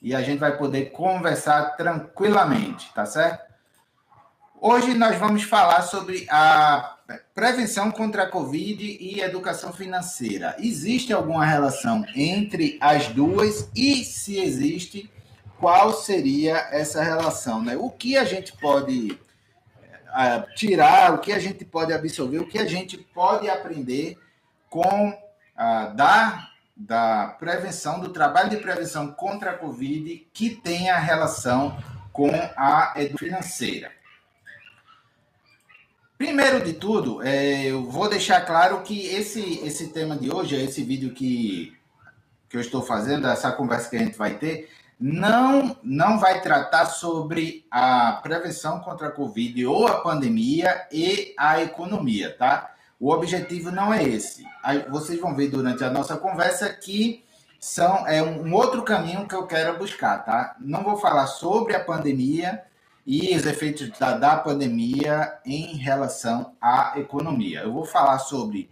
e a gente vai poder conversar tranquilamente, tá certo? Hoje nós vamos falar sobre a prevenção contra a Covid e educação financeira. Existe alguma relação entre as duas e se existe, qual seria essa relação, né? O que a gente pode uh, tirar, o que a gente pode absorver, o que a gente pode aprender com uh, da da prevenção, do trabalho de prevenção contra a Covid que tenha relação com a educação financeira. Primeiro de tudo, é, eu vou deixar claro que esse, esse tema de hoje, esse vídeo que, que eu estou fazendo, essa conversa que a gente vai ter, não, não vai tratar sobre a prevenção contra a Covid ou a pandemia e a economia, tá? O objetivo não é esse. Vocês vão ver durante a nossa conversa que são, é um outro caminho que eu quero buscar, tá? Não vou falar sobre a pandemia e os efeitos da, da pandemia em relação à economia. Eu vou falar sobre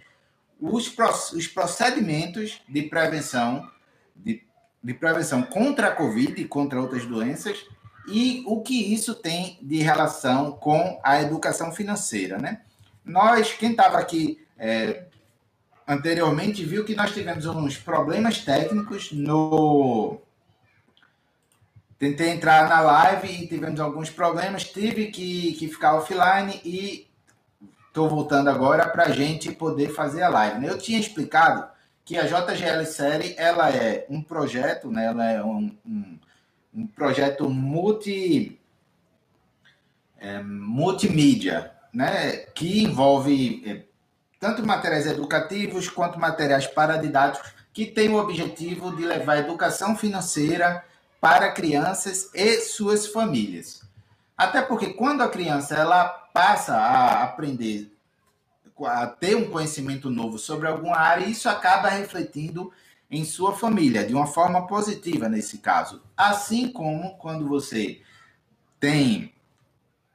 os, os procedimentos de prevenção, de, de prevenção contra a Covid e contra outras doenças e o que isso tem de relação com a educação financeira, né? Nós, quem estava aqui é, anteriormente, viu que nós tivemos uns problemas técnicos no. Tentei entrar na live e tivemos alguns problemas, tive que, que ficar offline e estou voltando agora para a gente poder fazer a live. Né? Eu tinha explicado que a JGL Série ela é um projeto, né? ela é um, um, um projeto multi, é, multimídia, né, que envolve é, tanto materiais educativos quanto materiais paradidáticos, que tem o objetivo de levar educação financeira para crianças e suas famílias. Até porque quando a criança ela passa a aprender, a ter um conhecimento novo sobre alguma área, isso acaba refletindo em sua família, de uma forma positiva nesse caso. Assim como quando você tem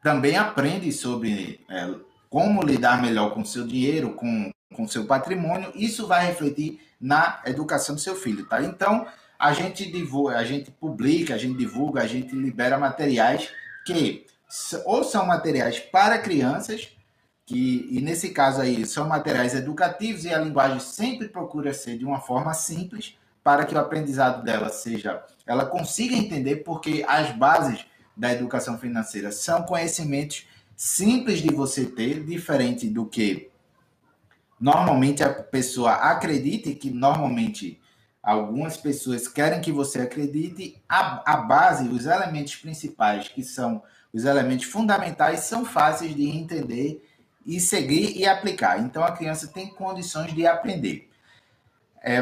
também aprende sobre é, como lidar melhor com seu dinheiro, com, com seu patrimônio. Isso vai refletir na educação do seu filho, tá? Então, a gente divulga, a gente publica, a gente divulga, a gente libera materiais que ou são materiais para crianças, que e nesse caso aí são materiais educativos e a linguagem sempre procura ser de uma forma simples para que o aprendizado dela seja, ela consiga entender porque as bases da educação financeira são conhecimentos simples de você ter, diferente do que normalmente a pessoa acredita e que normalmente algumas pessoas querem que você acredite, a, a base, os elementos principais, que são os elementos fundamentais, são fáceis de entender e seguir e aplicar. Então a criança tem condições de aprender. É,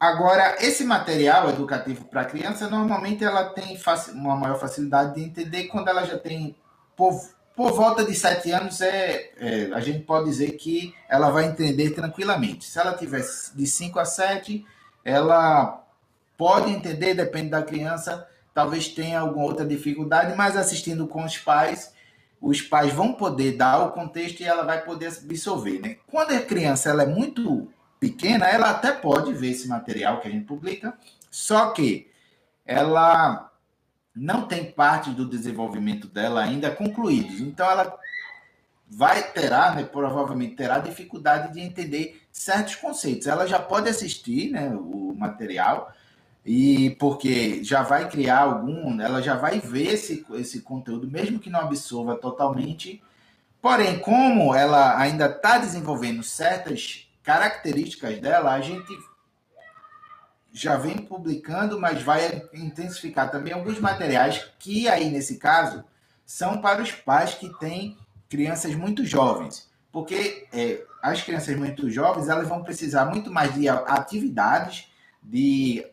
Agora, esse material educativo para criança, normalmente ela tem uma maior facilidade de entender quando ela já tem, por, por volta de sete anos, é, é, a gente pode dizer que ela vai entender tranquilamente. Se ela tiver de 5 a 7, ela pode entender, depende da criança, talvez tenha alguma outra dificuldade, mas assistindo com os pais, os pais vão poder dar o contexto e ela vai poder absorver. Né? Quando a criança ela é muito pequena, ela até pode ver esse material que a gente publica, só que ela não tem parte do desenvolvimento dela ainda concluídos. Então ela vai terá, né, provavelmente terá dificuldade de entender certos conceitos. Ela já pode assistir, né, o material e porque já vai criar algum, ela já vai ver esse, esse conteúdo, mesmo que não absorva totalmente. Porém, como ela ainda está desenvolvendo certas características dela, a gente já vem publicando, mas vai intensificar também alguns materiais que aí nesse caso são para os pais que têm crianças muito jovens, porque é, as crianças muito jovens elas vão precisar muito mais de atividades, de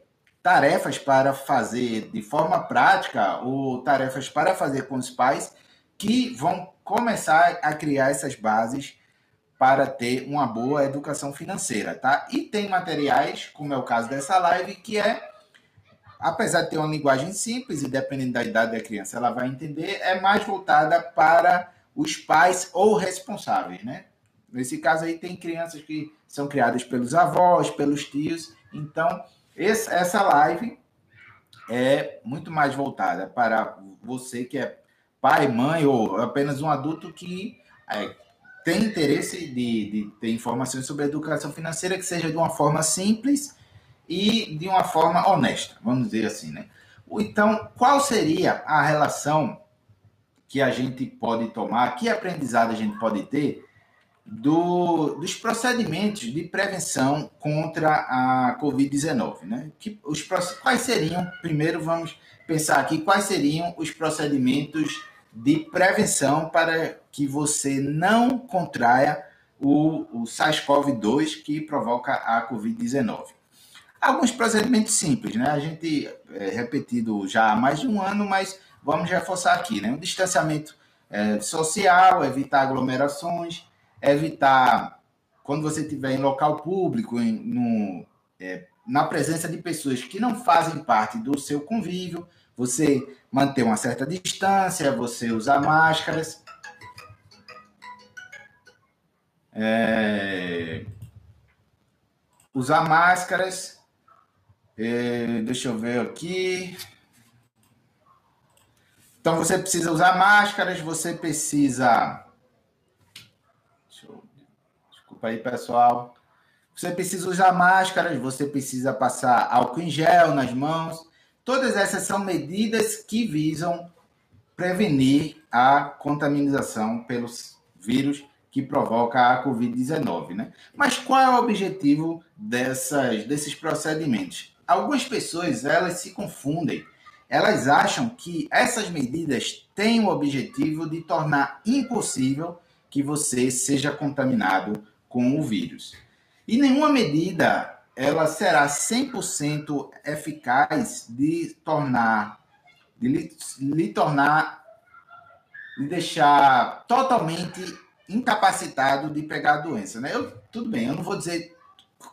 tarefas para fazer de forma prática ou tarefas para fazer com os pais que vão começar a criar essas bases para ter uma boa educação financeira, tá? E tem materiais, como é o caso dessa live, que é, apesar de ter uma linguagem simples e dependendo da idade da criança, ela vai entender, é mais voltada para os pais ou responsáveis, né? Nesse caso aí tem crianças que são criadas pelos avós, pelos tios, então esse, essa live é muito mais voltada para você que é pai, mãe ou apenas um adulto que é, tem interesse de, de ter informações sobre educação financeira que seja de uma forma simples e de uma forma honesta, vamos dizer assim, né? Então, qual seria a relação que a gente pode tomar, que aprendizado a gente pode ter do, dos procedimentos de prevenção contra a Covid-19, né? Que, os, quais seriam, primeiro vamos pensar aqui, quais seriam os procedimentos de prevenção para que você não contraia o, o SARS-CoV-2 que provoca a Covid-19. Alguns procedimentos simples, né? A gente é repetido já há mais de um ano, mas vamos reforçar aqui, né? O distanciamento é, social, evitar aglomerações, evitar quando você estiver em local público, em, no, é, na presença de pessoas que não fazem parte do seu convívio, você manter uma certa distância, você usar máscaras. É, usar máscaras. É, deixa eu ver aqui. Então você precisa usar máscaras, você precisa. Eu... Desculpa aí, pessoal. Você precisa usar máscaras, você precisa passar álcool em gel nas mãos. Todas essas são medidas que visam prevenir a contaminação pelos vírus que provoca a Covid-19, né? Mas qual é o objetivo dessas, desses procedimentos? Algumas pessoas, elas se confundem. Elas acham que essas medidas têm o objetivo de tornar impossível que você seja contaminado com o vírus. E nenhuma medida ela será 100% eficaz de tornar, de lhe, lhe tornar, de deixar totalmente incapacitado de pegar a doença, né? Eu, tudo bem, eu não vou dizer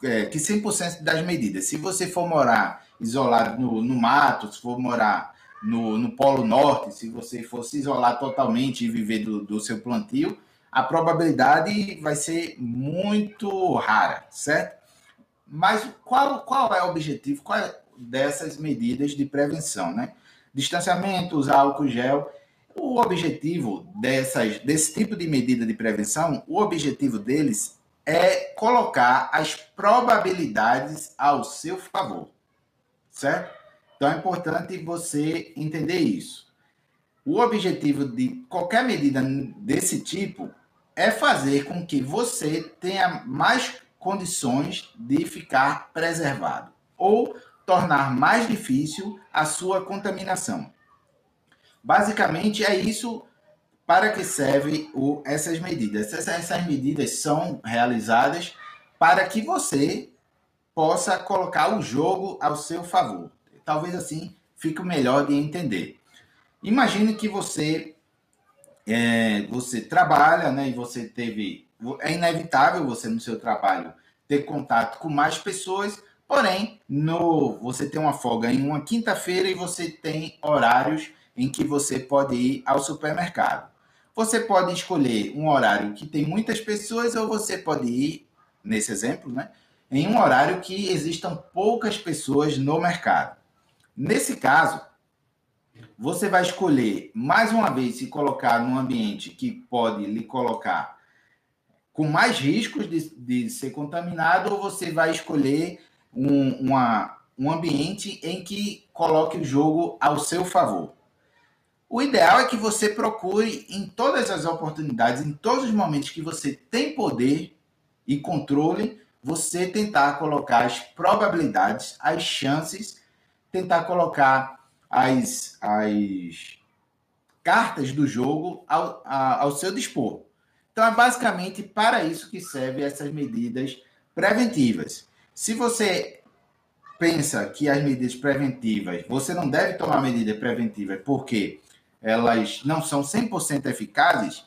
é, que 100% das medidas. Se você for morar isolado no, no mato, se for morar no, no Polo Norte, se você for se isolar totalmente e viver do, do seu plantio, a probabilidade vai ser muito rara, certo? Mas qual, qual é o objetivo qual é dessas medidas de prevenção, né? Distanciamento, usar álcool gel. O objetivo dessas, desse tipo de medida de prevenção, o objetivo deles é colocar as probabilidades ao seu favor, certo? Então é importante você entender isso. O objetivo de qualquer medida desse tipo é fazer com que você tenha mais condições de ficar preservado ou tornar mais difícil a sua contaminação. Basicamente é isso para que serve o, essas medidas. Essas, essas medidas são realizadas para que você possa colocar o jogo ao seu favor. Talvez assim fique melhor de entender. Imagine que você é, você trabalha, né, e você teve é inevitável você no seu trabalho ter contato com mais pessoas, porém, no você tem uma folga em uma quinta-feira e você tem horários em que você pode ir ao supermercado. Você pode escolher um horário que tem muitas pessoas ou você pode ir, nesse exemplo, né, em um horário que existam poucas pessoas no mercado. Nesse caso, você vai escolher mais uma vez se colocar num ambiente que pode lhe colocar com mais riscos de, de ser contaminado, ou você vai escolher um, uma, um ambiente em que coloque o jogo ao seu favor. O ideal é que você procure em todas as oportunidades, em todos os momentos que você tem poder e controle, você tentar colocar as probabilidades, as chances, tentar colocar as, as cartas do jogo ao, ao seu dispor. Então, é basicamente para isso que servem essas medidas preventivas. Se você pensa que as medidas preventivas, você não deve tomar medidas preventivas porque elas não são 100% eficazes,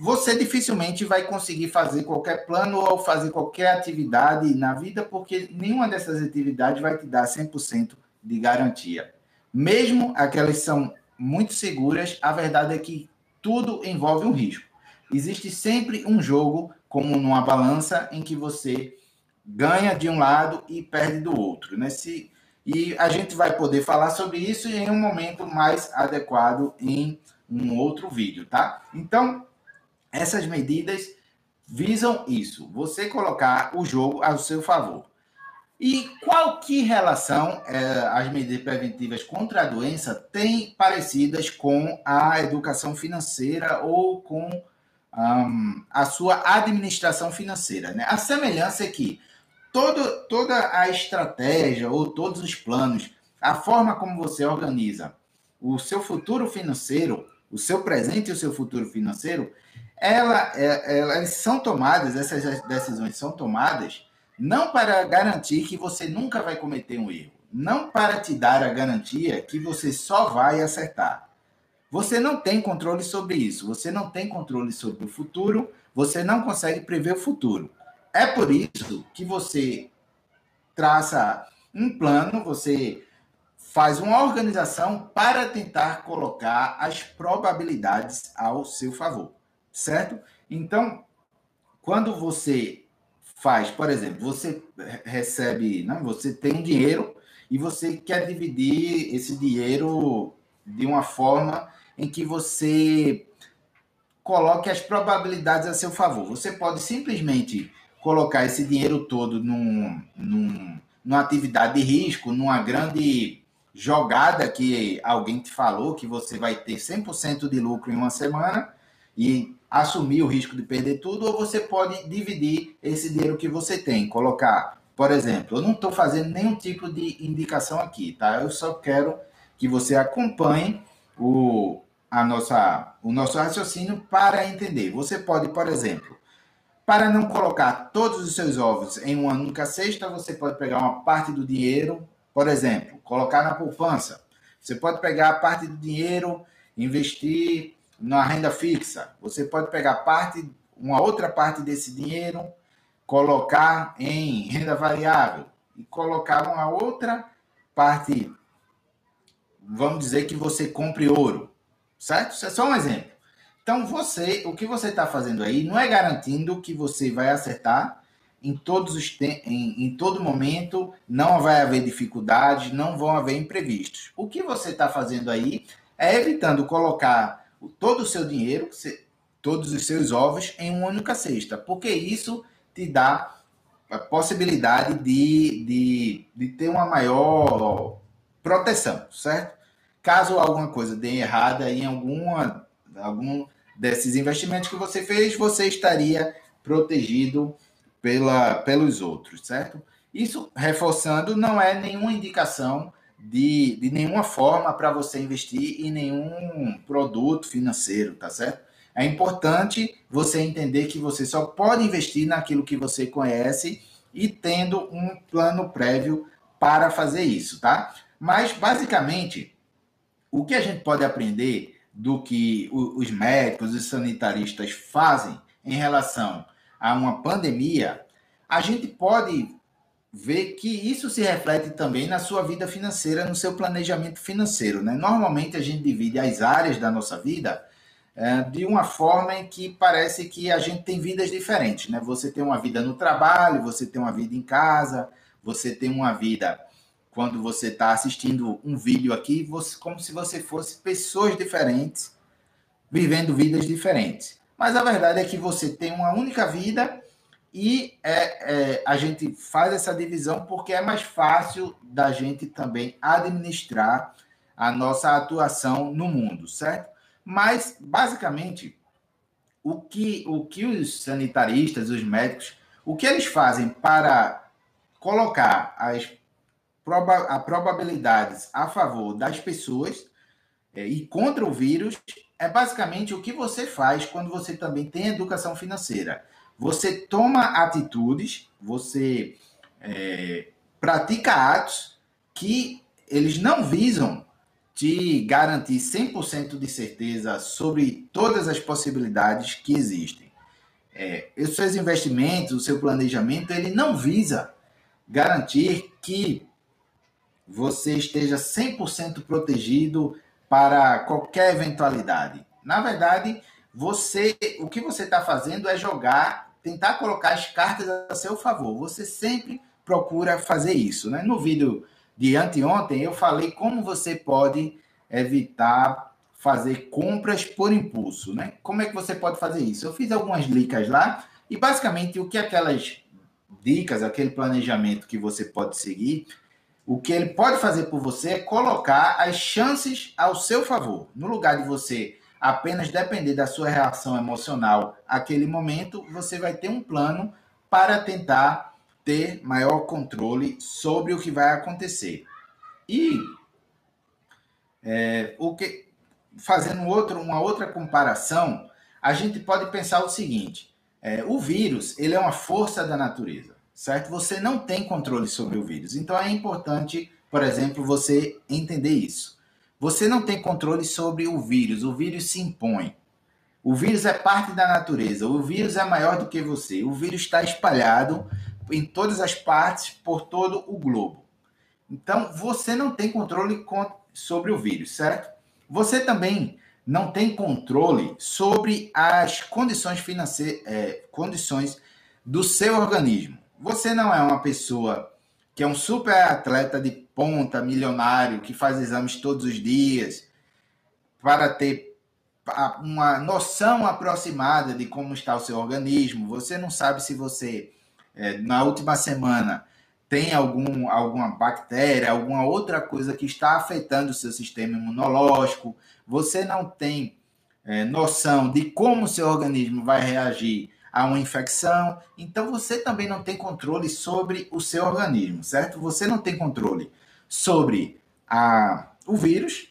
você dificilmente vai conseguir fazer qualquer plano ou fazer qualquer atividade na vida, porque nenhuma dessas atividades vai te dar 100% de garantia. Mesmo aquelas são muito seguras, a verdade é que tudo envolve um risco existe sempre um jogo, como numa balança, em que você ganha de um lado e perde do outro. Né? Se, E a gente vai poder falar sobre isso em um momento mais adequado em um outro vídeo, tá? Então, essas medidas visam isso, você colocar o jogo ao seu favor. E qual que relação é, as medidas preventivas contra a doença têm parecidas com a educação financeira ou com um, a sua administração financeira? Né? A semelhança é que todo, toda a estratégia ou todos os planos, a forma como você organiza o seu futuro financeiro, o seu presente e o seu futuro financeiro, ela, é, elas são tomadas, essas decisões são tomadas não para garantir que você nunca vai cometer um erro, não para te dar a garantia que você só vai acertar. Você não tem controle sobre isso, você não tem controle sobre o futuro, você não consegue prever o futuro. É por isso que você traça um plano, você faz uma organização para tentar colocar as probabilidades ao seu favor, certo? Então, quando você faz, por exemplo, você recebe, não, você tem um dinheiro e você quer dividir esse dinheiro de uma forma em que você coloque as probabilidades a seu favor. Você pode simplesmente colocar esse dinheiro todo num, num, numa atividade de risco, numa grande jogada que alguém te falou que você vai ter 100% de lucro em uma semana e assumir o risco de perder tudo, ou você pode dividir esse dinheiro que você tem, colocar, por exemplo, eu não estou fazendo nenhum tipo de indicação aqui, tá? Eu só quero que você acompanhe o, a nossa, o nosso raciocínio para entender. Você pode, por exemplo, para não colocar todos os seus ovos em uma única cesta, você pode pegar uma parte do dinheiro, por exemplo, colocar na poupança. Você pode pegar a parte do dinheiro, investir na renda fixa. Você pode pegar parte, uma outra parte desse dinheiro, colocar em renda variável e colocar uma outra parte, vamos dizer que você compre ouro, certo? Isso é só um exemplo. Então você, o que você está fazendo aí não é garantindo que você vai acertar em todos os em, em todo momento, não vai haver dificuldades, não vão haver imprevistos. O que você está fazendo aí é evitando colocar todo o seu dinheiro, todos os seus ovos em uma única cesta, porque isso te dá a possibilidade de, de, de ter uma maior proteção, certo? Caso alguma coisa dê errada em alguma, algum desses investimentos que você fez, você estaria protegido pela, pelos outros, certo? Isso, reforçando, não é nenhuma indicação de, de nenhuma forma para você investir em nenhum produto financeiro, tá certo? É importante você entender que você só pode investir naquilo que você conhece e tendo um plano prévio para fazer isso, tá? Mas, basicamente, o que a gente pode aprender do que os médicos e sanitaristas fazem em relação a uma pandemia, a gente pode ver que isso se reflete também na sua vida financeira, no seu planejamento financeiro. Né? Normalmente a gente divide as áreas da nossa vida é, de uma forma em que parece que a gente tem vidas diferentes. Né? Você tem uma vida no trabalho, você tem uma vida em casa, você tem uma vida quando você está assistindo um vídeo aqui, você, como se você fosse pessoas diferentes, vivendo vidas diferentes. Mas a verdade é que você tem uma única vida e é, é, a gente faz essa divisão porque é mais fácil da gente também administrar a nossa atuação no mundo, certo? Mas, basicamente, o que, o que os sanitaristas, os médicos, o que eles fazem para colocar as proba a probabilidades a favor das pessoas é, e contra o vírus é basicamente o que você faz quando você também tem educação financeira você toma atitudes, você é, pratica atos que eles não visam te garantir 100% de certeza sobre todas as possibilidades que existem. É, os seus investimentos, o seu planejamento, ele não visa garantir que você esteja 100% protegido para qualquer eventualidade. Na verdade, você, o que você está fazendo é jogar tentar colocar as cartas a seu favor. Você sempre procura fazer isso. Né? No vídeo de anteontem, eu falei como você pode evitar fazer compras por impulso, né? Como é que você pode fazer isso? Eu fiz algumas dicas lá e basicamente o que aquelas dicas, aquele planejamento que você pode seguir, o que ele pode fazer por você é colocar as chances ao seu favor. No lugar de você apenas depender da sua reação emocional aquele momento, você vai ter um plano para tentar ter maior controle sobre o que vai acontecer. E é, o que, fazendo outro, uma outra comparação, a gente pode pensar o seguinte: é, o vírus ele é uma força da natureza, certo? Você não tem controle sobre o vírus. Então é importante, por exemplo, você entender isso. Você não tem controle sobre o vírus. O vírus se impõe. O vírus é parte da natureza. O vírus é maior do que você. O vírus está espalhado em todas as partes por todo o globo. Então, você não tem controle sobre o vírus, certo? Você também não tem controle sobre as condições financeiras, é, condições do seu organismo. Você não é uma pessoa que é um super atleta de ponta, milionário, que faz exames todos os dias para ter uma noção aproximada de como está o seu organismo. Você não sabe se você é, na última semana tem algum, alguma bactéria, alguma outra coisa que está afetando o seu sistema imunológico, você não tem é, noção de como o seu organismo vai reagir a uma infecção, então você também não tem controle sobre o seu organismo, certo? Você não tem controle sobre a, o vírus,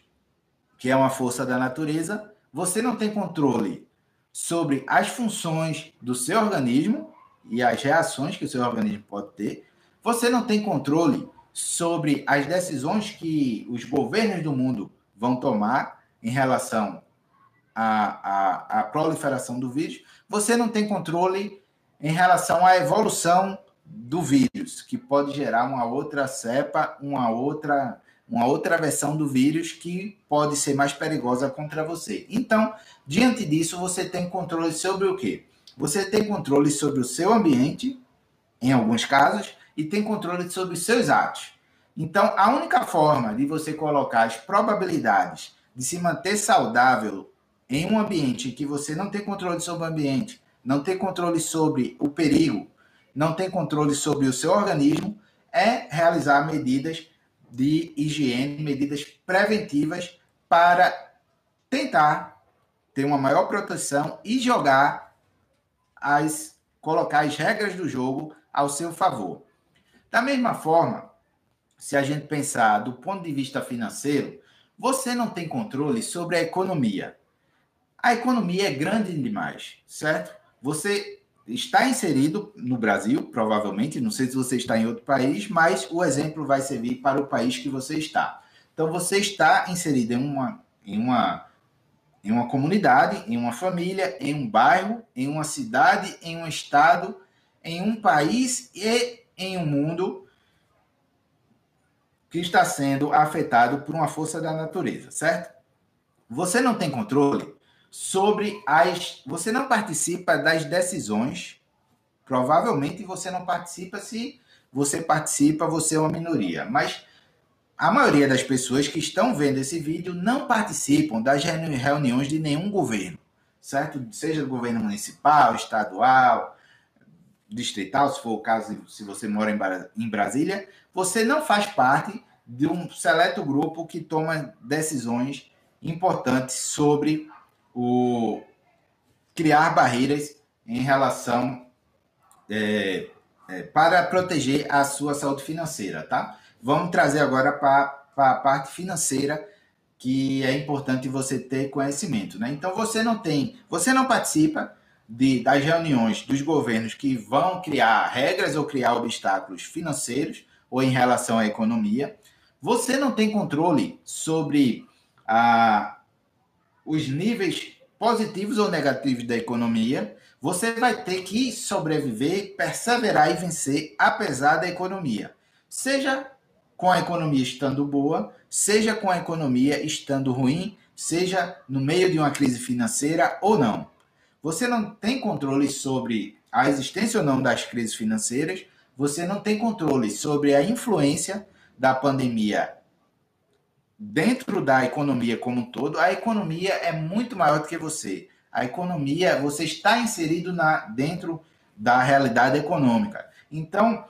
que é uma força da natureza, você não tem controle sobre as funções do seu organismo, e as reações que o seu organismo pode ter. Você não tem controle sobre as decisões que os governos do mundo vão tomar em relação à, à, à proliferação do vírus. Você não tem controle em relação à evolução do vírus, que pode gerar uma outra cepa, uma outra, uma outra versão do vírus que pode ser mais perigosa contra você. Então, diante disso, você tem controle sobre o quê? Você tem controle sobre o seu ambiente, em alguns casos, e tem controle sobre os seus atos. Então, a única forma de você colocar as probabilidades de se manter saudável em um ambiente em que você não tem controle sobre o ambiente, não tem controle sobre o perigo, não tem controle sobre o seu organismo, é realizar medidas de higiene, medidas preventivas para tentar ter uma maior proteção e jogar as colocar as regras do jogo ao seu favor. Da mesma forma, se a gente pensar do ponto de vista financeiro, você não tem controle sobre a economia. A economia é grande demais, certo? Você está inserido no Brasil, provavelmente, não sei se você está em outro país, mas o exemplo vai servir para o país que você está. Então, você está inserido em uma, em uma em uma comunidade, em uma família, em um bairro, em uma cidade, em um estado, em um país e em um mundo que está sendo afetado por uma força da natureza, certo? Você não tem controle sobre as. Você não participa das decisões. Provavelmente você não participa se você participa, você é uma minoria. Mas a maioria das pessoas que estão vendo esse vídeo não participam das reuniões de nenhum governo, certo? Seja do governo municipal, estadual, distrital, se for o caso, se você mora em Brasília, você não faz parte de um seleto grupo que toma decisões importantes sobre o criar barreiras em relação é, é, para proteger a sua saúde financeira, tá? Vamos trazer agora para a parte financeira, que é importante você ter conhecimento. Né? Então você não tem, você não participa de, das reuniões dos governos que vão criar regras ou criar obstáculos financeiros ou em relação à economia. Você não tem controle sobre ah, os níveis positivos ou negativos da economia. Você vai ter que sobreviver, perseverar e vencer apesar da economia. Seja com a economia estando boa, seja com a economia estando ruim, seja no meio de uma crise financeira ou não. Você não tem controle sobre a existência ou não das crises financeiras, você não tem controle sobre a influência da pandemia dentro da economia como um todo, a economia é muito maior do que você. A economia, você está inserido na, dentro da realidade econômica. Então,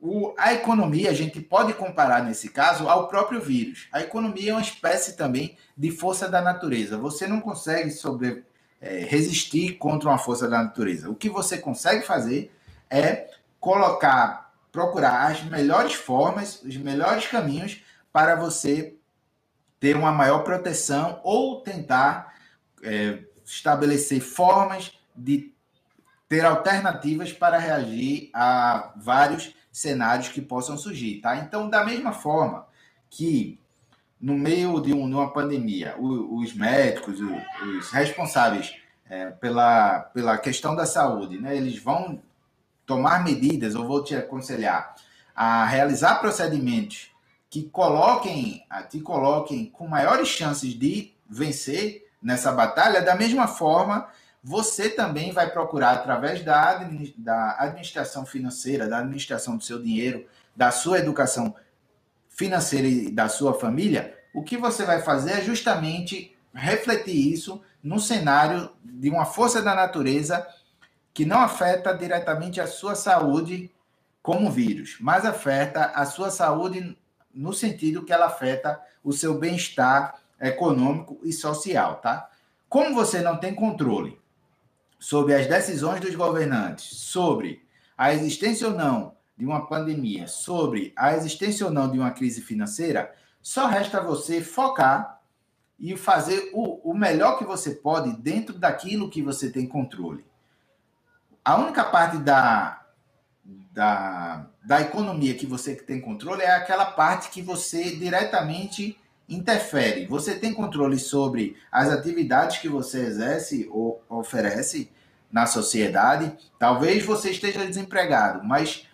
o, a economia, a gente pode comparar nesse caso ao próprio vírus. A economia é uma espécie também de força da natureza. Você não consegue sobre, é, resistir contra uma força da natureza. O que você consegue fazer é colocar, procurar as melhores formas, os melhores caminhos para você ter uma maior proteção ou tentar é, estabelecer formas de ter alternativas para reagir a vários cenários que possam surgir, tá? Então, da mesma forma que no meio de, um, uma pandemia, os, médicos, os, responsáveis é, pela, pela questão da saúde, né, eles vão tomar medidas, ou vou te aconselhar a realizar procedimentos que coloquem, te coloquem com maiores chances de vencer nessa batalha, da mesma forma você também vai procurar, através da, da administração financeira, da administração do seu dinheiro, da sua educação financeira e da sua família, o que você vai fazer é justamente refletir isso no cenário de uma força da natureza que não afeta diretamente a sua saúde como vírus, mas afeta a sua saúde no sentido que ela afeta o seu bem-estar econômico e social, tá? Como você não tem controle sobre as decisões dos governantes, sobre a existência ou não de uma pandemia, sobre a existência ou não de uma crise financeira, só resta você focar e fazer o, o melhor que você pode dentro daquilo que você tem controle. A única parte da, da, da economia que você tem controle é aquela parte que você diretamente interfere. Você tem controle sobre as atividades que você exerce ou oferece na sociedade. Talvez você esteja desempregado, mas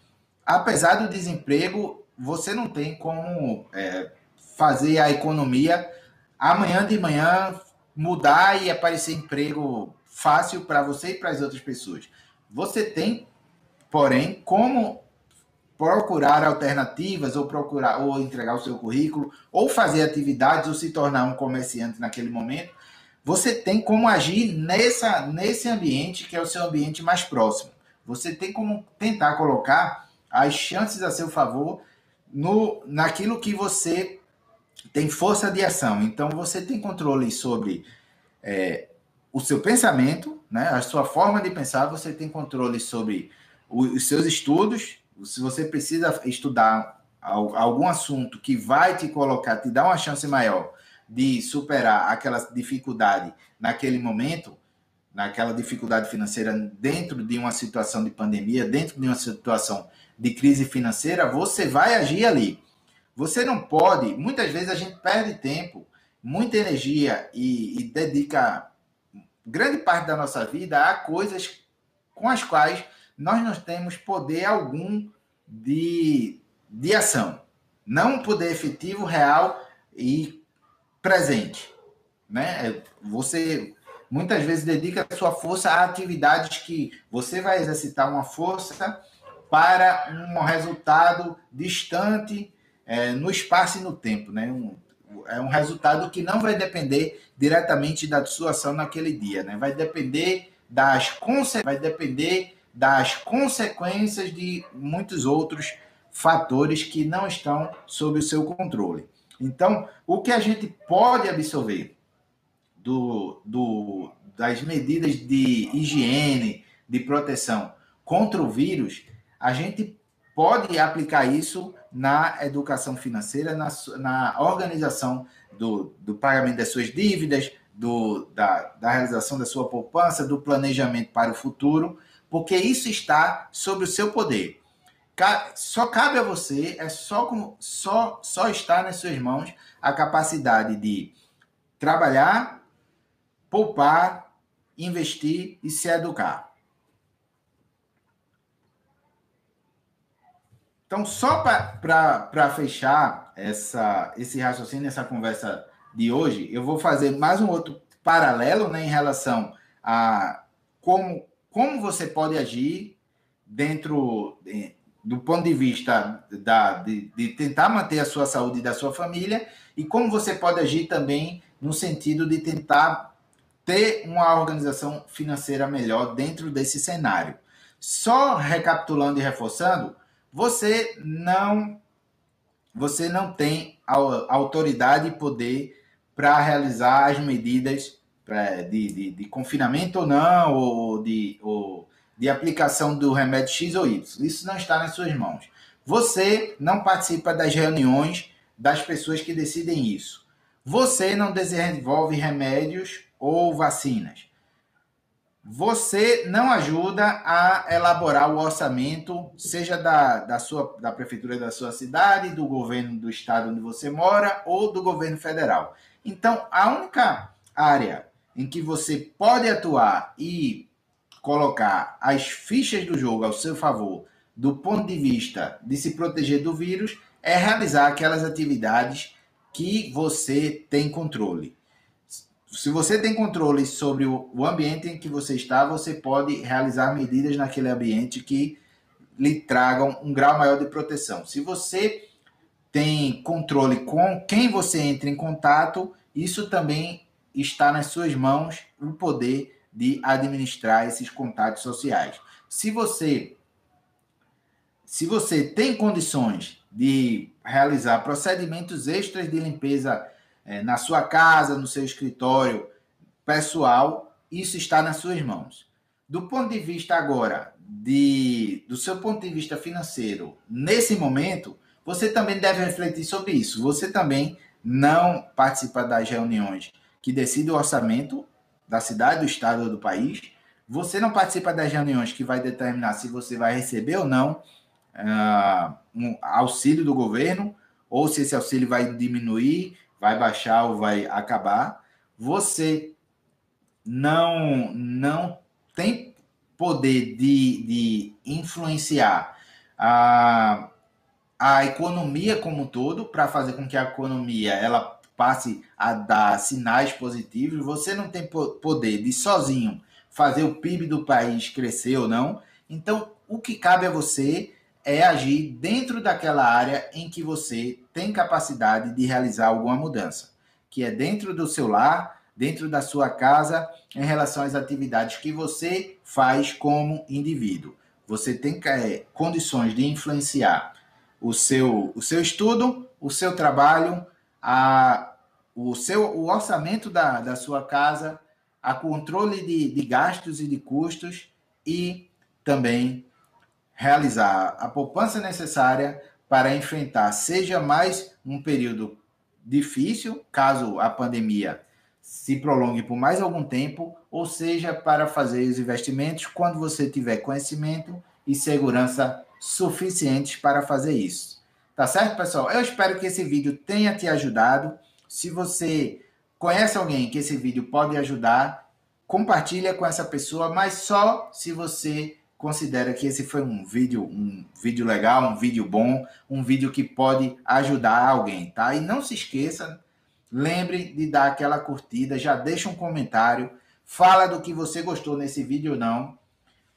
apesar do desemprego, você não tem como é, fazer a economia amanhã de manhã mudar e aparecer emprego fácil para você e para as outras pessoas. Você tem, porém, como procurar alternativas ou procurar ou entregar o seu currículo ou fazer atividades ou se tornar um comerciante naquele momento, você tem como agir nessa nesse ambiente que é o seu ambiente mais próximo. Você tem como tentar colocar as chances a seu favor no naquilo que você tem força de ação. Então você tem controle sobre é, o seu pensamento, né, a sua forma de pensar, você tem controle sobre os seus estudos, se você precisa estudar algum assunto que vai te colocar, te dar uma chance maior de superar aquela dificuldade naquele momento, naquela dificuldade financeira dentro de uma situação de pandemia, dentro de uma situação de crise financeira, você vai agir ali. Você não pode, muitas vezes a gente perde tempo, muita energia e, e dedica grande parte da nossa vida a coisas com as quais nós não temos poder algum de, de ação. Não poder efetivo, real e presente. Né? É, você muitas vezes dedica a sua força a atividades que você vai exercitar uma força para um resultado distante é, no espaço e no tempo. Né? Um, é um resultado que não vai depender diretamente da sua ação naquele dia. Né? Vai depender das vai depender das consequências de muitos outros fatores que não estão sob o seu controle. Então, o que a gente pode absorver do, do, das medidas de higiene, de proteção contra o vírus, a gente pode aplicar isso na educação financeira, na, na organização do, do pagamento das suas dívidas, do, da, da realização da sua poupança, do planejamento para o futuro porque isso está sob o seu poder. Só cabe a você, é só, como, só, só está nas suas mãos a capacidade de trabalhar, poupar, investir e se educar. Então, só para fechar essa, esse raciocínio, essa conversa de hoje, eu vou fazer mais um outro paralelo né, em relação a como como você pode agir dentro do ponto de vista da, de, de tentar manter a sua saúde e da sua família, e como você pode agir também no sentido de tentar ter uma organização financeira melhor dentro desse cenário. Só recapitulando e reforçando, você não você não tem autoridade e poder para realizar as medidas de, de, de, confinamento ou não, ou de, ou de aplicação do remédio X ou Y. Isso não está nas suas mãos. Você não participa das reuniões das pessoas que decidem isso. Você não desenvolve remédios ou vacinas. Você não ajuda a elaborar o orçamento, seja da, da, sua, da prefeitura da sua cidade, do governo do estado onde você mora ou do governo federal. Então, a única área em que você pode atuar e colocar as fichas do jogo ao seu favor, do ponto de vista de se proteger do vírus, é realizar aquelas atividades que você tem controle. Se você tem controle sobre o ambiente em que você está, você pode realizar medidas naquele ambiente que lhe tragam um grau maior de proteção. Se você tem controle com quem você entra em contato, isso também está nas suas mãos o poder de administrar esses contatos sociais. Se você se você tem condições de realizar procedimentos extras de limpeza é, na sua casa, no seu escritório pessoal, isso está nas suas mãos. Do ponto de vista agora de do seu ponto de vista financeiro, nesse momento, você também deve refletir sobre isso. Você também não participa das reuniões que decide o orçamento da cidade, do estado ou do país. Você não participa das reuniões que vai determinar se você vai receber ou não uh, um auxílio do governo, ou se esse auxílio vai diminuir, vai baixar ou vai acabar. Você não, não tem poder de, de influenciar a, a economia como um todo para fazer com que a economia ela passe a dar sinais positivos, você não tem poder de sozinho fazer o PIB do país crescer ou não. Então, o que cabe a você é agir dentro daquela área em que você tem capacidade de realizar alguma mudança, que é dentro do seu lar, dentro da sua casa, em relação às atividades que você faz como indivíduo. Você tem é, condições de influenciar o seu, o seu estudo, o seu trabalho, a, o seu o orçamento da, da sua casa, a controle de, de gastos e de custos e também realizar a poupança necessária para enfrentar, seja mais um período difícil, caso a pandemia se prolongue por mais algum tempo, ou seja, para fazer os investimentos quando você tiver conhecimento e segurança suficientes para fazer isso. Tá certo, pessoal? Eu espero que esse vídeo tenha te ajudado. Se você conhece alguém que esse vídeo pode ajudar, compartilha com essa pessoa, mas só se você considera que esse foi um vídeo, um vídeo legal, um vídeo bom, um vídeo que pode ajudar alguém, tá? E não se esqueça, lembre de dar aquela curtida, já deixa um comentário, fala do que você gostou nesse vídeo ou não.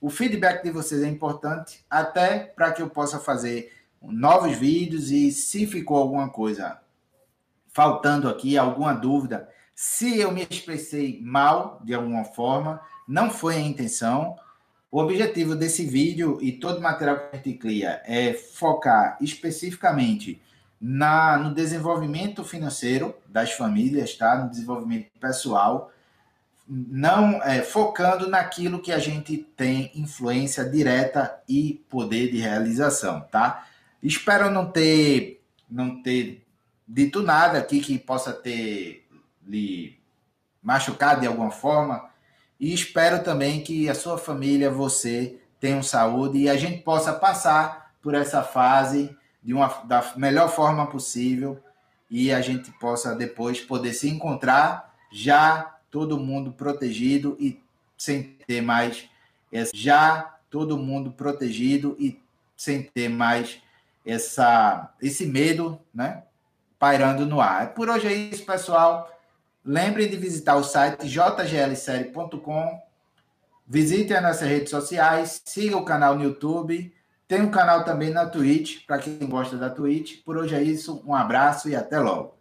O feedback de vocês é importante, até para que eu possa fazer novos vídeos e se ficou alguma coisa faltando aqui alguma dúvida, se eu me expressei mal de alguma forma, não foi a intenção. O objetivo desse vídeo e todo o material que a gente cria é focar especificamente na, no desenvolvimento financeiro das famílias, tá? no desenvolvimento pessoal, não é, focando naquilo que a gente tem influência direta e poder de realização, tá? Espero não ter não ter dito nada aqui que possa ter lhe machucado de alguma forma. E espero também que a sua família, você, tenham saúde e a gente possa passar por essa fase de uma, da melhor forma possível e a gente possa depois poder se encontrar já todo mundo protegido e sem ter mais já todo mundo protegido e sem ter mais essa esse medo, né? Pairando no ar. Por hoje é isso, pessoal. Lembrem de visitar o site jglsérie.com. Visitem as nossas redes sociais, siga o canal no YouTube. Tem um canal também na Twitch, para quem gosta da Twitch. Por hoje é isso, um abraço e até logo.